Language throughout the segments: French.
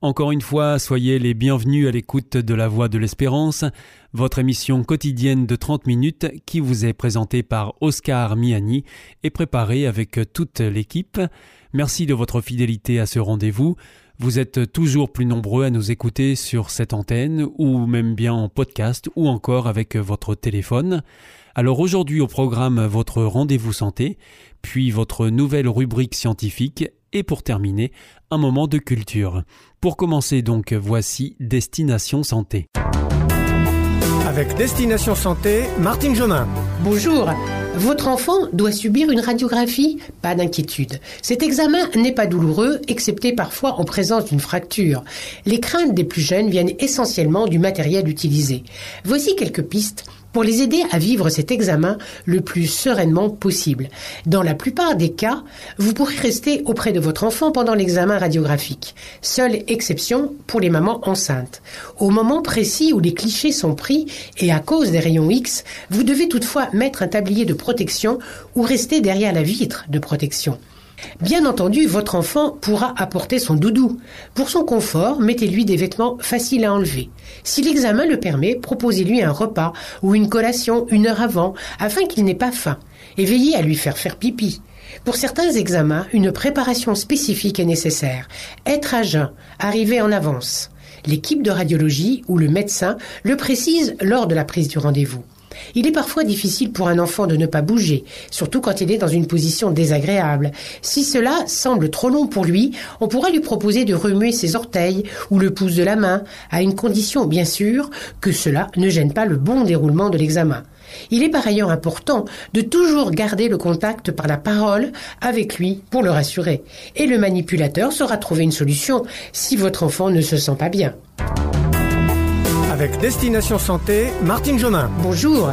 Encore une fois, soyez les bienvenus à l'écoute de La Voix de l'Espérance, votre émission quotidienne de 30 minutes qui vous est présentée par Oscar Miani et préparée avec toute l'équipe. Merci de votre fidélité à ce rendez-vous. Vous êtes toujours plus nombreux à nous écouter sur cette antenne ou même bien en podcast ou encore avec votre téléphone. Alors aujourd'hui au programme votre rendez-vous santé, puis votre nouvelle rubrique scientifique et pour terminer, un moment de culture. Pour commencer donc, voici Destination Santé. Avec Destination Santé, Martine Jonin. Bonjour. Votre enfant doit subir une radiographie? Pas d'inquiétude. Cet examen n'est pas douloureux, excepté parfois en présence d'une fracture. Les craintes des plus jeunes viennent essentiellement du matériel utilisé. Voici quelques pistes pour les aider à vivre cet examen le plus sereinement possible. Dans la plupart des cas, vous pourrez rester auprès de votre enfant pendant l'examen radiographique. Seule exception pour les mamans enceintes. Au moment précis où les clichés sont pris et à cause des rayons X, vous devez toutefois mettre un tablier de protection ou rester derrière la vitre de protection. Bien entendu, votre enfant pourra apporter son doudou. Pour son confort, mettez-lui des vêtements faciles à enlever. Si l'examen le permet, proposez-lui un repas ou une collation une heure avant, afin qu'il n'ait pas faim, et veillez à lui faire faire pipi. Pour certains examens, une préparation spécifique est nécessaire. Être à jeun, arriver en avance. L'équipe de radiologie ou le médecin le précise lors de la prise du rendez-vous. Il est parfois difficile pour un enfant de ne pas bouger, surtout quand il est dans une position désagréable. Si cela semble trop long pour lui, on pourra lui proposer de remuer ses orteils ou le pouce de la main, à une condition bien sûr que cela ne gêne pas le bon déroulement de l'examen. Il est par ailleurs important de toujours garder le contact par la parole avec lui pour le rassurer. Et le manipulateur saura trouver une solution si votre enfant ne se sent pas bien. Avec Destination Santé, Martine Jonin. Bonjour.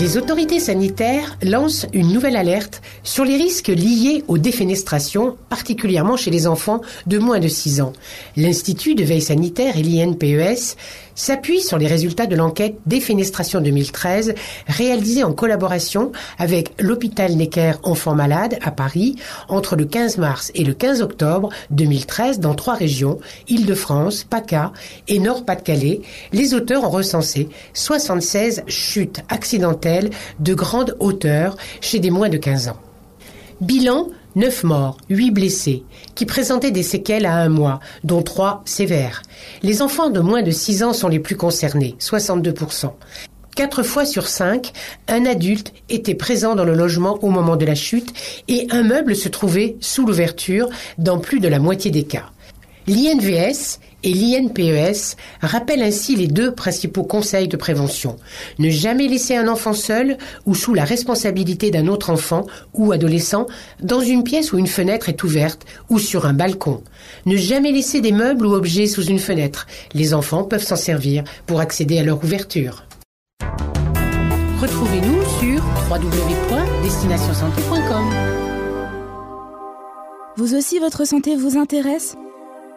Les autorités sanitaires lancent une nouvelle alerte sur les risques liés aux défenestrations, particulièrement chez les enfants de moins de 6 ans. L'Institut de veille sanitaire et l'INPES s'appuie sur les résultats de l'enquête Défenestration 2013 réalisée en collaboration avec l'hôpital Necker Enfants Malades à Paris entre le 15 mars et le 15 octobre 2013 dans trois régions, Île-de-France, PACA et Nord-Pas-de-Calais. Les auteurs ont recensé 76 chutes accidentelles de grande hauteur chez des moins de 15 ans. Bilan 9 morts, 8 blessés, qui présentaient des séquelles à un mois, dont 3 sévères. Les enfants de moins de 6 ans sont les plus concernés, 62%. Quatre fois sur cinq, un adulte était présent dans le logement au moment de la chute et un meuble se trouvait sous l'ouverture dans plus de la moitié des cas. L'INVS et l'INPES rappellent ainsi les deux principaux conseils de prévention. Ne jamais laisser un enfant seul ou sous la responsabilité d'un autre enfant ou adolescent dans une pièce où une fenêtre est ouverte ou sur un balcon. Ne jamais laisser des meubles ou objets sous une fenêtre. Les enfants peuvent s'en servir pour accéder à leur ouverture. Retrouvez-nous sur www.destinationsanté.com. Vous aussi, votre santé vous intéresse?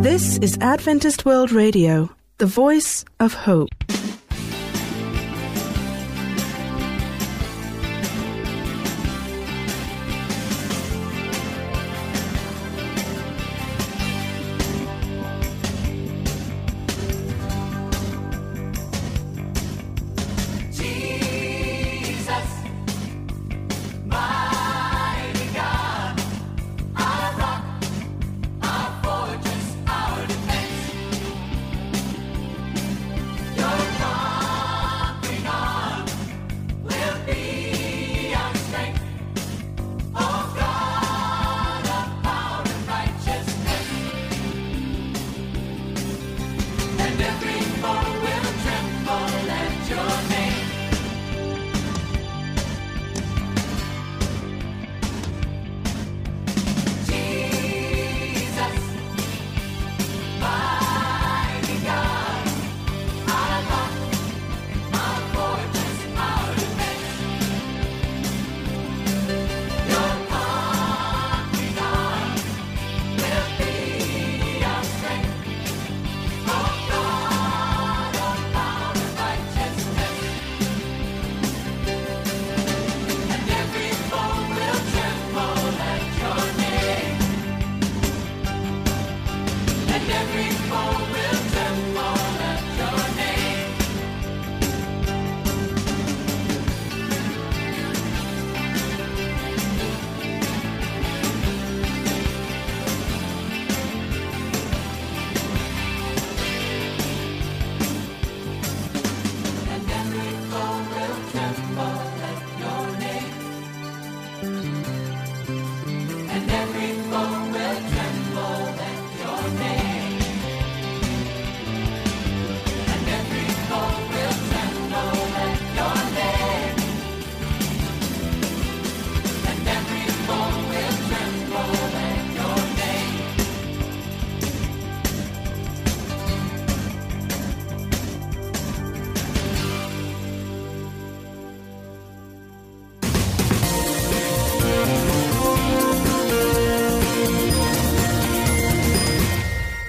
This is Adventist World Radio, the voice of hope.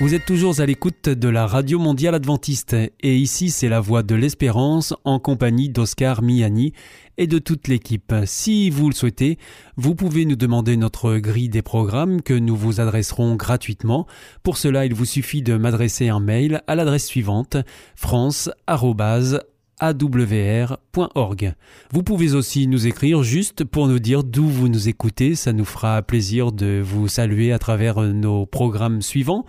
Vous êtes toujours à l'écoute de la Radio Mondiale Adventiste et ici c'est la voix de l'espérance en compagnie d'Oscar Miani et de toute l'équipe. Si vous le souhaitez, vous pouvez nous demander notre grille des programmes que nous vous adresserons gratuitement. Pour cela, il vous suffit de m'adresser un mail à l'adresse suivante france awr.org. Vous pouvez aussi nous écrire juste pour nous dire d'où vous nous écoutez, ça nous fera plaisir de vous saluer à travers nos programmes suivants.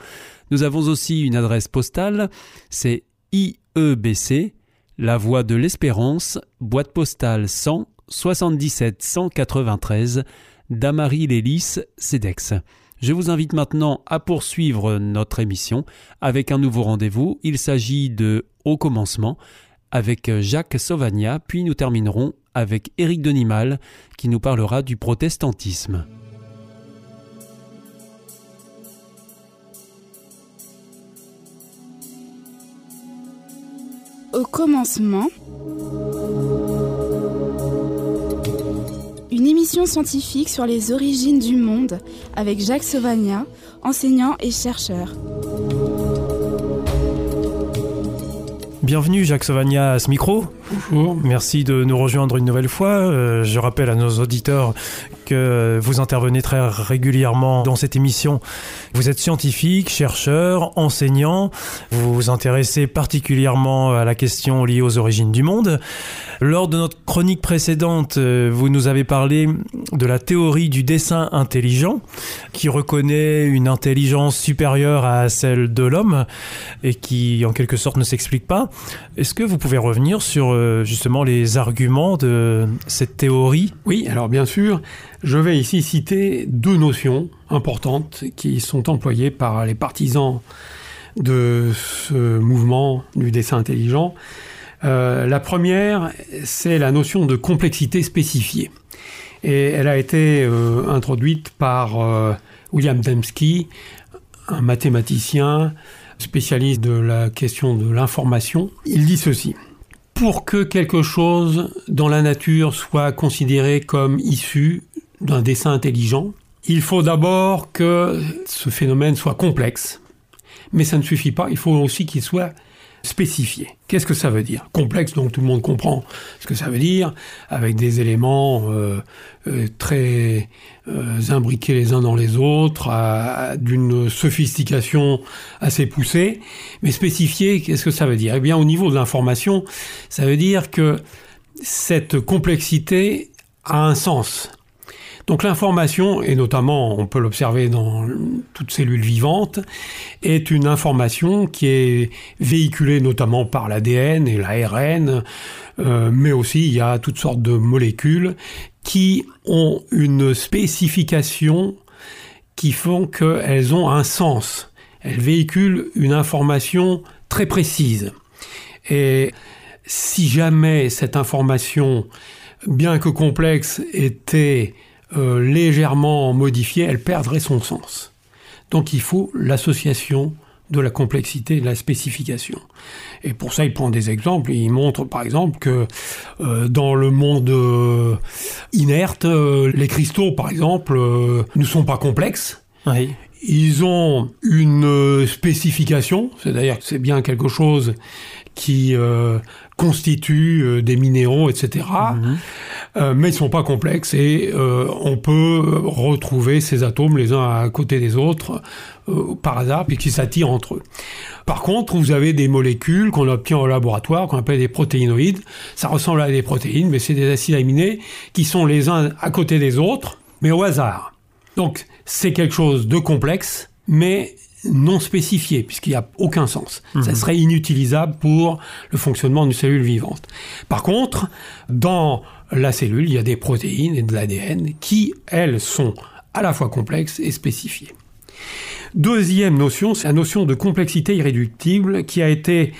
Nous avons aussi une adresse postale, c'est IEBC, La Voie de l'Espérance, boîte postale 100 77 193, Damary Lélis, CEDEX. Je vous invite maintenant à poursuivre notre émission avec un nouveau rendez-vous. Il s'agit de Au commencement avec Jacques Sauvagna, puis nous terminerons avec Éric Denimal qui nous parlera du protestantisme. Au commencement, une émission scientifique sur les origines du monde avec Jacques Sauvagna, enseignant et chercheur. Bienvenue Jacques Sauvagna à ce micro. Bonjour. Merci de nous rejoindre une nouvelle fois. Euh, je rappelle à nos auditeurs vous intervenez très régulièrement dans cette émission. Vous êtes scientifique, chercheur, enseignant. Vous vous intéressez particulièrement à la question liée aux origines du monde. Lors de notre chronique précédente, euh, vous nous avez parlé de la théorie du dessin intelligent, qui reconnaît une intelligence supérieure à celle de l'homme et qui, en quelque sorte, ne s'explique pas. Est-ce que vous pouvez revenir sur euh, justement les arguments de cette théorie? Oui, alors bien sûr, je vais ici citer deux notions importantes qui sont employées par les partisans de ce mouvement du dessin intelligent. Euh, la première, c'est la notion de complexité spécifiée. Et elle a été euh, introduite par euh, William Dembski, un mathématicien spécialiste de la question de l'information. Il dit ceci. Pour que quelque chose dans la nature soit considéré comme issu d'un dessin intelligent, il faut d'abord que ce phénomène soit complexe, mais ça ne suffit pas, il faut aussi qu'il soit spécifié. Qu'est-ce que ça veut dire? Complexe, donc tout le monde comprend ce que ça veut dire, avec des éléments euh, euh, très euh, imbriqués les uns dans les autres, d'une sophistication assez poussée. Mais spécifié, qu'est-ce que ça veut dire? Eh bien, au niveau de l'information, ça veut dire que cette complexité a un sens. Donc l'information, et notamment on peut l'observer dans toute cellule vivante, est une information qui est véhiculée notamment par l'ADN et l'ARN, euh, mais aussi il y a toutes sortes de molécules qui ont une spécification qui font qu'elles ont un sens. Elles véhiculent une information très précise. Et si jamais cette information, bien que complexe, était euh, légèrement modifiée, elle perdrait son sens. Donc il faut l'association de la complexité et de la spécification. Et pour ça, il prend des exemples. Il montre par exemple que euh, dans le monde euh, inerte, les cristaux, par exemple, ne sont pas complexes. Ils ont une spécification, c'est-à-dire que c'est bien quelque chose qui constitue des minéraux, etc. Euh, mais ils sont pas complexes et euh, on peut retrouver ces atomes les uns à côté des autres euh, par hasard puisqu'ils s'attirent entre eux. Par contre, vous avez des molécules qu'on obtient au laboratoire qu'on appelle des protéinoïdes. Ça ressemble à des protéines, mais c'est des acides aminés qui sont les uns à côté des autres, mais au hasard. Donc c'est quelque chose de complexe, mais non spécifié, puisqu'il n'y a aucun sens. Ça mhm. serait inutilisable pour le fonctionnement d'une cellule vivante. Par contre, dans la cellule, il y a des protéines et de l'ADN qui, elles, sont à la fois complexes et spécifiées. Deuxième notion, c'est la notion de complexité irréductible qui a été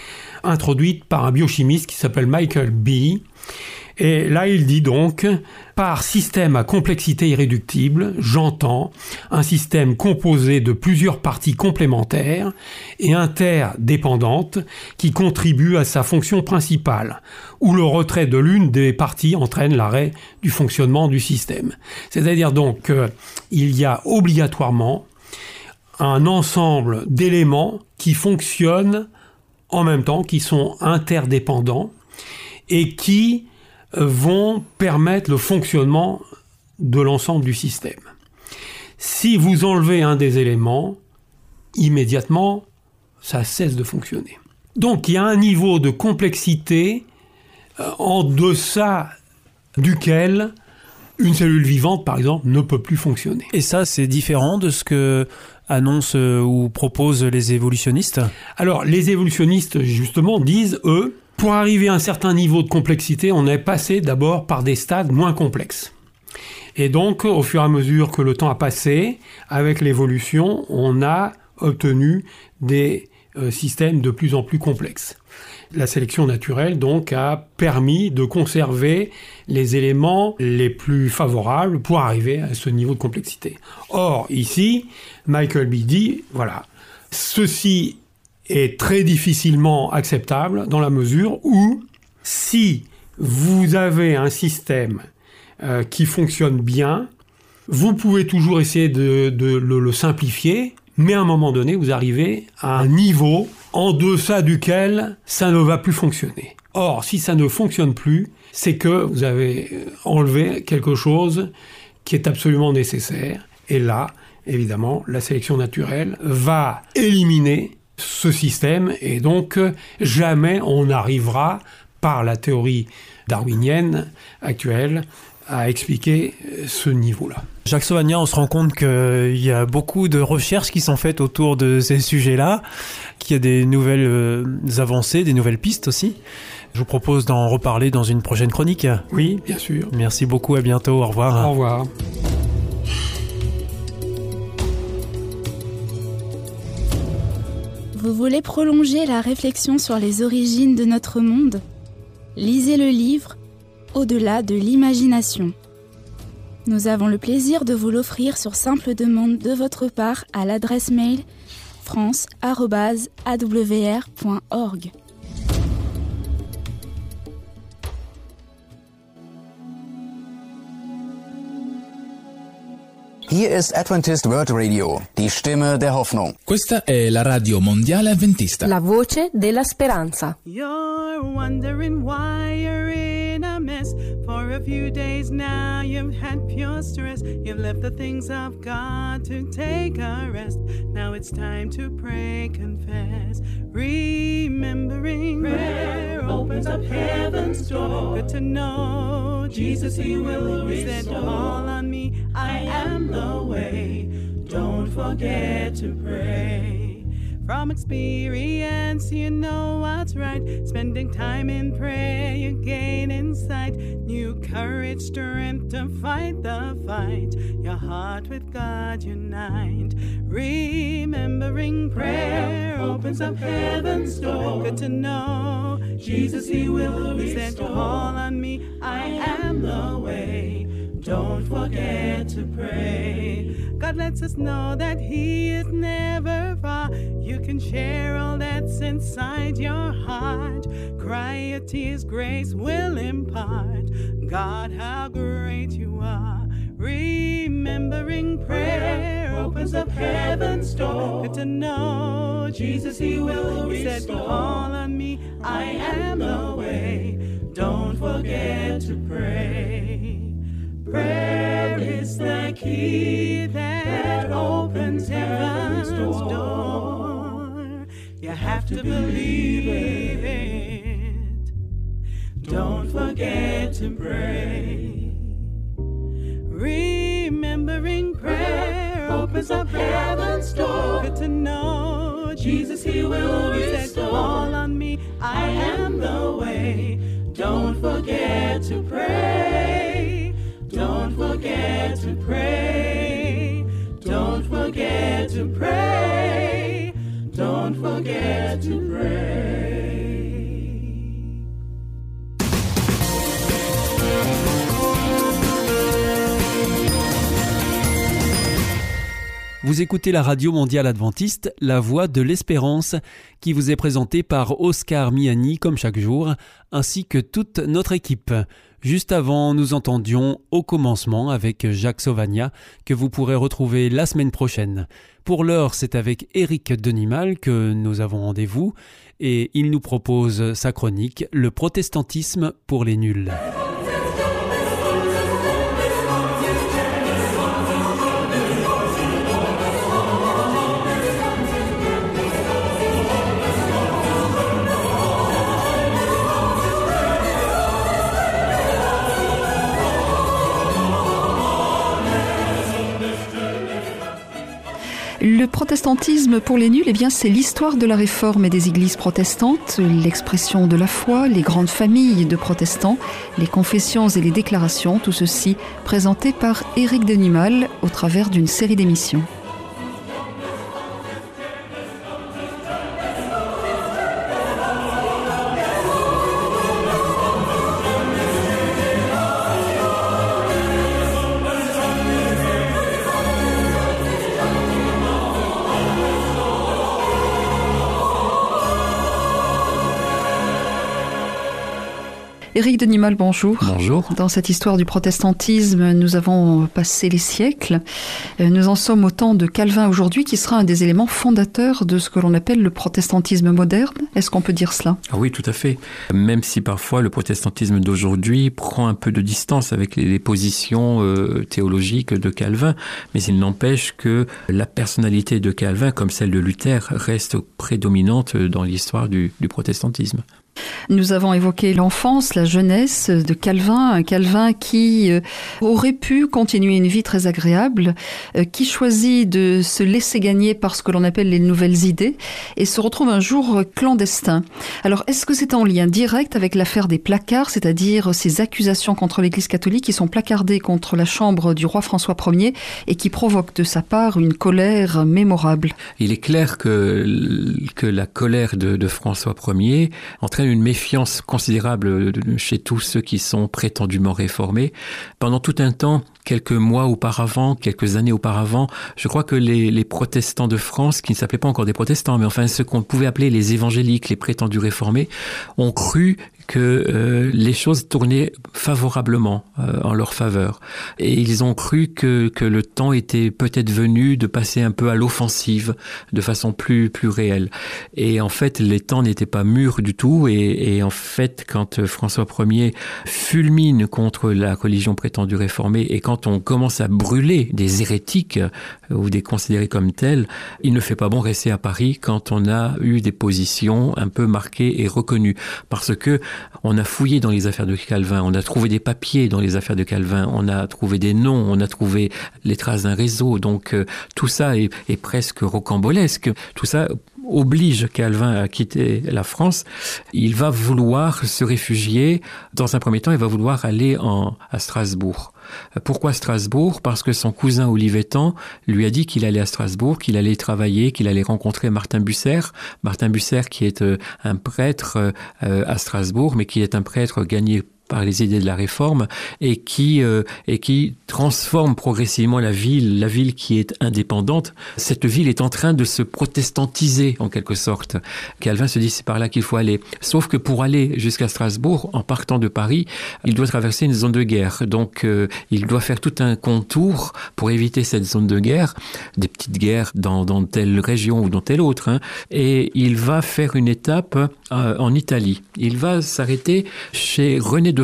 introduite par un biochimiste qui s'appelle Michael B. Et là, il dit donc, par système à complexité irréductible, j'entends un système composé de plusieurs parties complémentaires et interdépendantes qui contribuent à sa fonction principale, où le retrait de l'une des parties entraîne l'arrêt du fonctionnement du système. C'est-à-dire donc qu'il y a obligatoirement un ensemble d'éléments qui fonctionnent en même temps, qui sont interdépendants et qui vont permettre le fonctionnement de l'ensemble du système. Si vous enlevez un des éléments, immédiatement, ça cesse de fonctionner. Donc il y a un niveau de complexité euh, en deçà duquel une cellule vivante, par exemple, ne peut plus fonctionner. Et ça, c'est différent de ce que annoncent euh, ou proposent les évolutionnistes? Alors, les évolutionnistes, justement, disent, eux, pour arriver à un certain niveau de complexité, on est passé d'abord par des stades moins complexes. Et donc, au fur et à mesure que le temps a passé, avec l'évolution, on a obtenu des euh, systèmes de plus en plus complexes. La sélection naturelle, donc, a permis de conserver les éléments les plus favorables pour arriver à ce niveau de complexité. Or, ici, Michael B. dit, voilà, ceci est très difficilement acceptable dans la mesure où si vous avez un système euh, qui fonctionne bien, vous pouvez toujours essayer de, le, simplifier, mais à un moment donné, vous arrivez à un niveau en deçà duquel ça ne va plus fonctionner. Or, si ça ne fonctionne plus, c'est que vous avez euh, enlevé quelque chose qui est absolument nécessaire. Et là, évidemment, la sélection naturelle va éliminer ce système et donc jamais on n'arrivera par la théorie darwinienne actuelle à expliquer ce niveau-là. Jacques Sauvagnin, on se rend compte qu'il y a beaucoup de recherches qui sont faites autour de ces sujets-là, qu'il y a des nouvelles euh, avancées, des nouvelles pistes aussi. Je vous propose d'en reparler dans une prochaine chronique. Oui, bien sûr. Merci beaucoup, à bientôt, au revoir. Au revoir. Vous voulez prolonger la réflexion sur les origines de notre monde Lisez le livre Au-delà de l'imagination. Nous avons le plaisir de vous l'offrir sur simple demande de votre part à l'adresse mail france.awr.org. Hier ist Adventist World Radio, die Stimme der Hoffnung. Questa è la radio mondiale avventista. La voce della speranza. You're wondering why you're in a mess. For a few days now you've had pure stress. You've left the things of God to take a rest. Now it's time to pray, confess. Remembering prayer opens up heaven's door. Good to know Jesus, He will He said, Call on me, I am the way. Don't forget to pray. From experience, you know what's right. Spending time in prayer, you gain insight, new courage, strength to fight the fight. Your heart with God unite. Remembering prayer opens up heaven's door. Good to know Jesus, He will said, Call on me, I am the way. Don't forget to pray. God lets us know that He is never far. You can share all that's inside your heart. Cry your tears, grace will impart. God, how great you are. Remembering prayer opens up heaven's door. Good to know Jesus, He will He said, Call on me, I am the way. Don't forget to pray. Prayer is the key that opens heaven's door. You have to believe it. Don't forget to pray. Remembering prayer opens up heaven's door. Good to know Jesus, He will He said, Call on me, I am the way. Don't forget to pray. Forget to pray. Don't forget to pray. Don't forget to pray. Vous écoutez la radio mondiale adventiste, la voix de l'espérance, qui vous est présentée par Oscar Miani comme chaque jour, ainsi que toute notre équipe. Juste avant, nous entendions Au commencement avec Jacques Sauvagna, que vous pourrez retrouver la semaine prochaine. Pour l'heure, c'est avec Éric Denimal que nous avons rendez-vous, et il nous propose sa chronique Le protestantisme pour les nuls. Protestantisme pour les nuls, eh bien, c'est l'histoire de la réforme et des églises protestantes, l'expression de la foi, les grandes familles de protestants, les confessions et les déclarations, tout ceci présenté par Éric Denimal au travers d'une série d'émissions. Éric Denimal, bonjour. Bonjour. Dans cette histoire du protestantisme, nous avons passé les siècles. Euh, nous en sommes au temps de Calvin aujourd'hui, qui sera un des éléments fondateurs de ce que l'on appelle le protestantisme moderne. Est-ce qu'on peut dire cela? Ah Oui, tout à fait. Même si parfois le protestantisme d'aujourd'hui prend un peu de distance avec les positions euh, théologiques de Calvin, mais il n'empêche que la personnalité de Calvin, comme celle de Luther, reste prédominante dans l'histoire du, du protestantisme. Nous avons évoqué l'enfance, la jeunesse de Calvin, un Calvin qui euh, aurait pu continuer une vie très agréable, euh, qui choisit de se laisser gagner par ce que l'on appelle les nouvelles idées et se retrouve un jour clandestin. Alors, est-ce que c'est en lien direct avec l'affaire des placards, c'est-à-dire ces accusations contre l'Église catholique qui sont placardées contre la chambre du roi François Ier et qui provoquent de sa part une colère mémorable? Il est clair que, la colère François Ier entraîne une méfiance considérable chez tous ceux qui sont prétendument réformés. Pendant tout un temps, quelques mois auparavant, quelques années auparavant, je crois que les, protestants de France, qui ne s'appelaient pas encore des protestants, mais enfin ceux qu'on pouvait appeler les évangéliques, les prétendus réformés, ont cru que euh, les choses tournaient favorablement euh, en leur faveur. Et ils ont cru que, que le temps était peut-être venu de passer un peu à l'offensive de façon plus, plus réelle. Et en fait, les temps n'étaient pas mûrs du tout. Et, et en fait, quand François Ier fulmine contre la religion prétendue réformée et quand on commence à brûler des hérétiques euh, ou des considérés comme tels, il ne fait pas bon rester à Paris quand on a eu des positions un peu marquées et reconnues. Parce que on a fouillé dans les affaires de Calvin, on a trouvé des papiers dans les affaires de Calvin, on a trouvé des noms, on a trouvé les traces d'un réseau. Donc euh, tout ça est, presque rocambolesque. Tout ça oblige Calvin à quitter la France, il va vouloir se réfugier. Dans un premier temps, il va vouloir aller en, à Strasbourg. Pourquoi Strasbourg? Parce que son cousin Olivetan lui a dit qu'il allait à Strasbourg, qu'il allait travailler, qu'il allait rencontrer Martin Busser. Martin Busser qui est euh, un prêtre euh, à Strasbourg, mais qui est un prêtre gagné par les idées de la réforme et qui euh, et qui transforme progressivement la ville, la ville qui est indépendante. Cette ville est en train de se protestantiser en quelque sorte. Calvin se dit c'est par là qu'il faut aller. Sauf que pour aller jusqu'à Strasbourg, en partant de Paris, il doit traverser une zone de guerre. Donc euh, il doit faire tout un contour pour éviter cette zone de guerre, des petites guerres dans, dans telle région ou dans telle autre. Hein. Et il va faire une étape euh, en Italie. Il va s'arrêter chez René de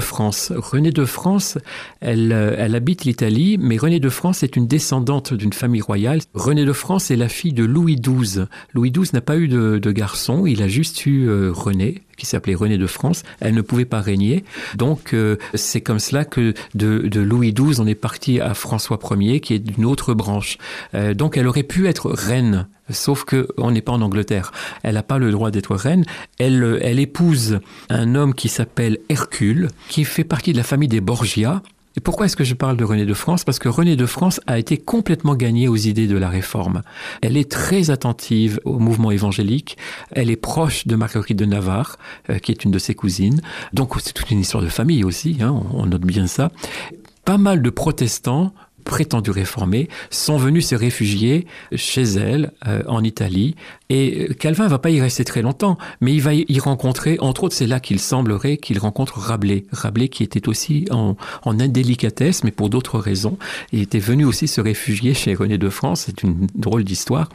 Renée de France, elle, euh, elle habite l'Italie, mais Renée de France est une descendante d'une famille royale. Renée de France est la fille de Louis XII. Louis XII n'a pas eu de, garçon, il a juste eu euh, René qui s'appelait René de France, elle ne pouvait pas régner. Donc euh, c'est comme cela que de, de, Louis XII, on est parti à François Ier, qui est d'une autre branche. Euh, donc elle aurait pu être reine, sauf que on n'est pas en Angleterre. Elle n'a pas le droit d'être reine. Elle, elle épouse un homme qui s'appelle Hercule, qui fait partie de la famille des Borgia. Et pourquoi est-ce que je parle de René de France? Parce que René de France a été complètement gagnée aux idées de la réforme. Elle est très attentive au mouvement évangélique. Elle est proche de Marguerite de Navarre, euh, qui est une de ses cousines. Donc c'est toute une histoire de famille aussi, hein, on note bien ça. Pas mal de protestants prétendus réformés sont venus se réfugier chez elle euh, en Italie. Et Calvin va pas y rester très longtemps, mais il va y rencontrer, entre autres, c'est là qu'il semblerait qu'il rencontre Rabelais. Rabelais qui était aussi en, en indélicatesse, mais pour d'autres raisons. Il était venu aussi se réfugier chez René de France. C'est une drôle d'histoire.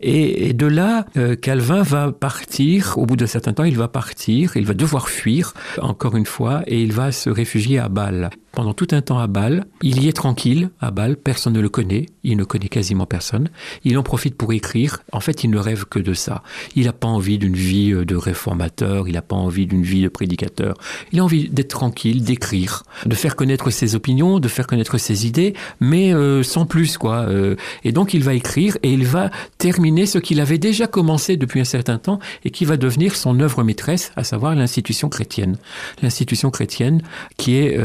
Et, de là, euh, Calvin va partir. Au bout d'un certain temps, il va partir. Il va devoir fuir, encore une fois, et il va se réfugier à Bâle pendant tout un temps à Bâle. Il y est tranquille à Bâle, personne ne le connaît, il ne connaît quasiment personne. Il en profite pour écrire. En fait, il ne rêve que de ça. Il n'a pas envie d'une vie euh, de réformateur, il n'a pas envie d'une vie de prédicateur. Il a envie d'être tranquille, d'écrire, de faire connaître ses opinions, de faire connaître ses idées, mais euh, sans plus quoi. Euh. et donc il va écrire et il va terminer ce qu'il avait déjà commencé depuis un certain temps et qui va devenir son œuvre maîtresse, à savoir l'institution chrétienne. L'institution chrétienne qui est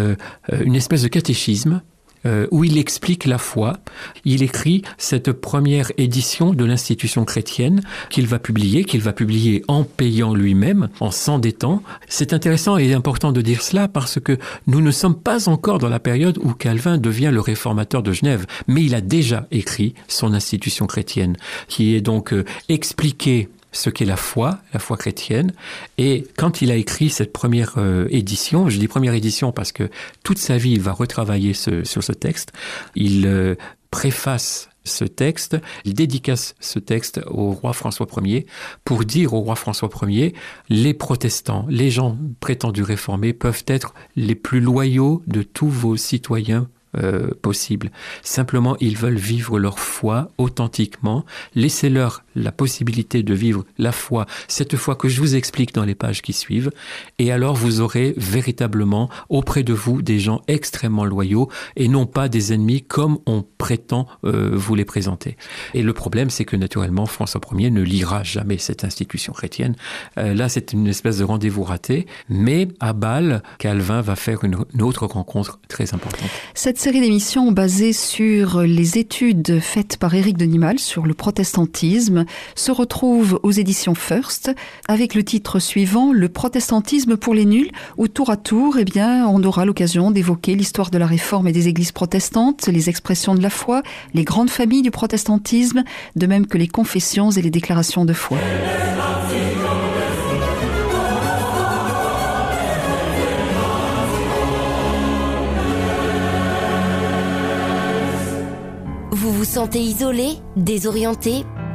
une espèce de catéchisme euh, où il explique la foi. Il écrit cette première édition de l'institution chrétienne qu'il va publier, qu'il va publier en payant lui-même, en s'endettant. C'est intéressant et important de dire cela parce que nous ne sommes pas encore dans la période où Calvin devient le réformateur de Genève, mais il a déjà écrit son institution chrétienne, qui est donc euh, expliquée ce qu'est la foi, la foi chrétienne. Et quand il a écrit cette première euh, édition, je dis première édition parce que toute sa vie, il va retravailler sur ce texte, il euh, préface ce texte, il dédicace ce texte au roi François Ier pour dire au roi François Ier, les protestants, les gens prétendus réformés peuvent être les plus loyaux de tous vos citoyens euh, possible. Simplement, ils veulent vivre leur foi authentiquement. Laissez-leur la possibilité de vivre la foi, cette foi que je vous explique dans les pages qui suivent. Et alors, vous aurez véritablement auprès de vous des gens extrêmement loyaux et non pas des ennemis comme on prétend euh, vous les présenter. Et le problème, c'est que naturellement, François Ier ne lira jamais cette institution chrétienne. Euh, là, c'est une espèce de rendez-vous raté. Mais à Bâle, Calvin va faire une, une autre rencontre très importante. Cette série d'émissions basée sur les études faites par Éric Denimal sur le protestantisme se retrouve aux éditions First avec le titre suivant Le protestantisme pour les nuls où tour à tour, eh bien, on aura l'occasion d'évoquer l'histoire de la réforme et des églises protestantes, les expressions de la foi, les grandes familles du protestantisme, de même que les confessions et les déclarations de foi. vous sentez isolé, désorienté,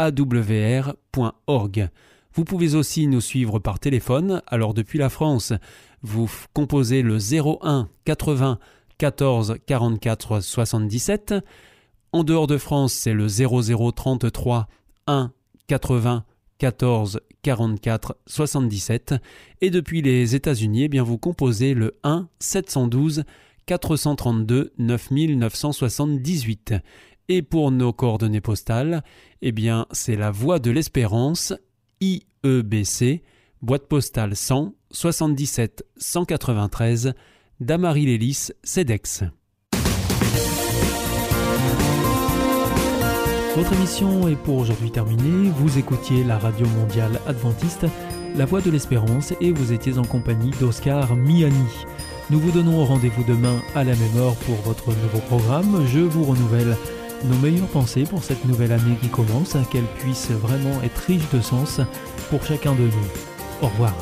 www.awr.org. Vous pouvez aussi nous suivre par téléphone, alors depuis la France, vous composez le 01 80 14 44 77. En dehors de France, c'est le 0033 1 80 14 44 77 et depuis les États-Unis, eh vous composez le 1 712 432 9978 et pour nos coordonnées postales, eh bien c'est la Voie de l'Espérance IEBC boîte postale 100 77 193 Damary Lélis CEDEX. Votre émission est pour aujourd'hui terminée. Vous écoutiez la radio mondiale adventiste, La Voix de l'Espérance, et vous étiez en compagnie d'Oscar Miani. Nous vous donnons rendez-vous demain à la même heure pour votre nouveau programme. Je vous renouvelle nos meilleures pensées pour cette nouvelle année qui commence, qu'elle puisse vraiment être riche de sens pour chacun de nous. Au revoir.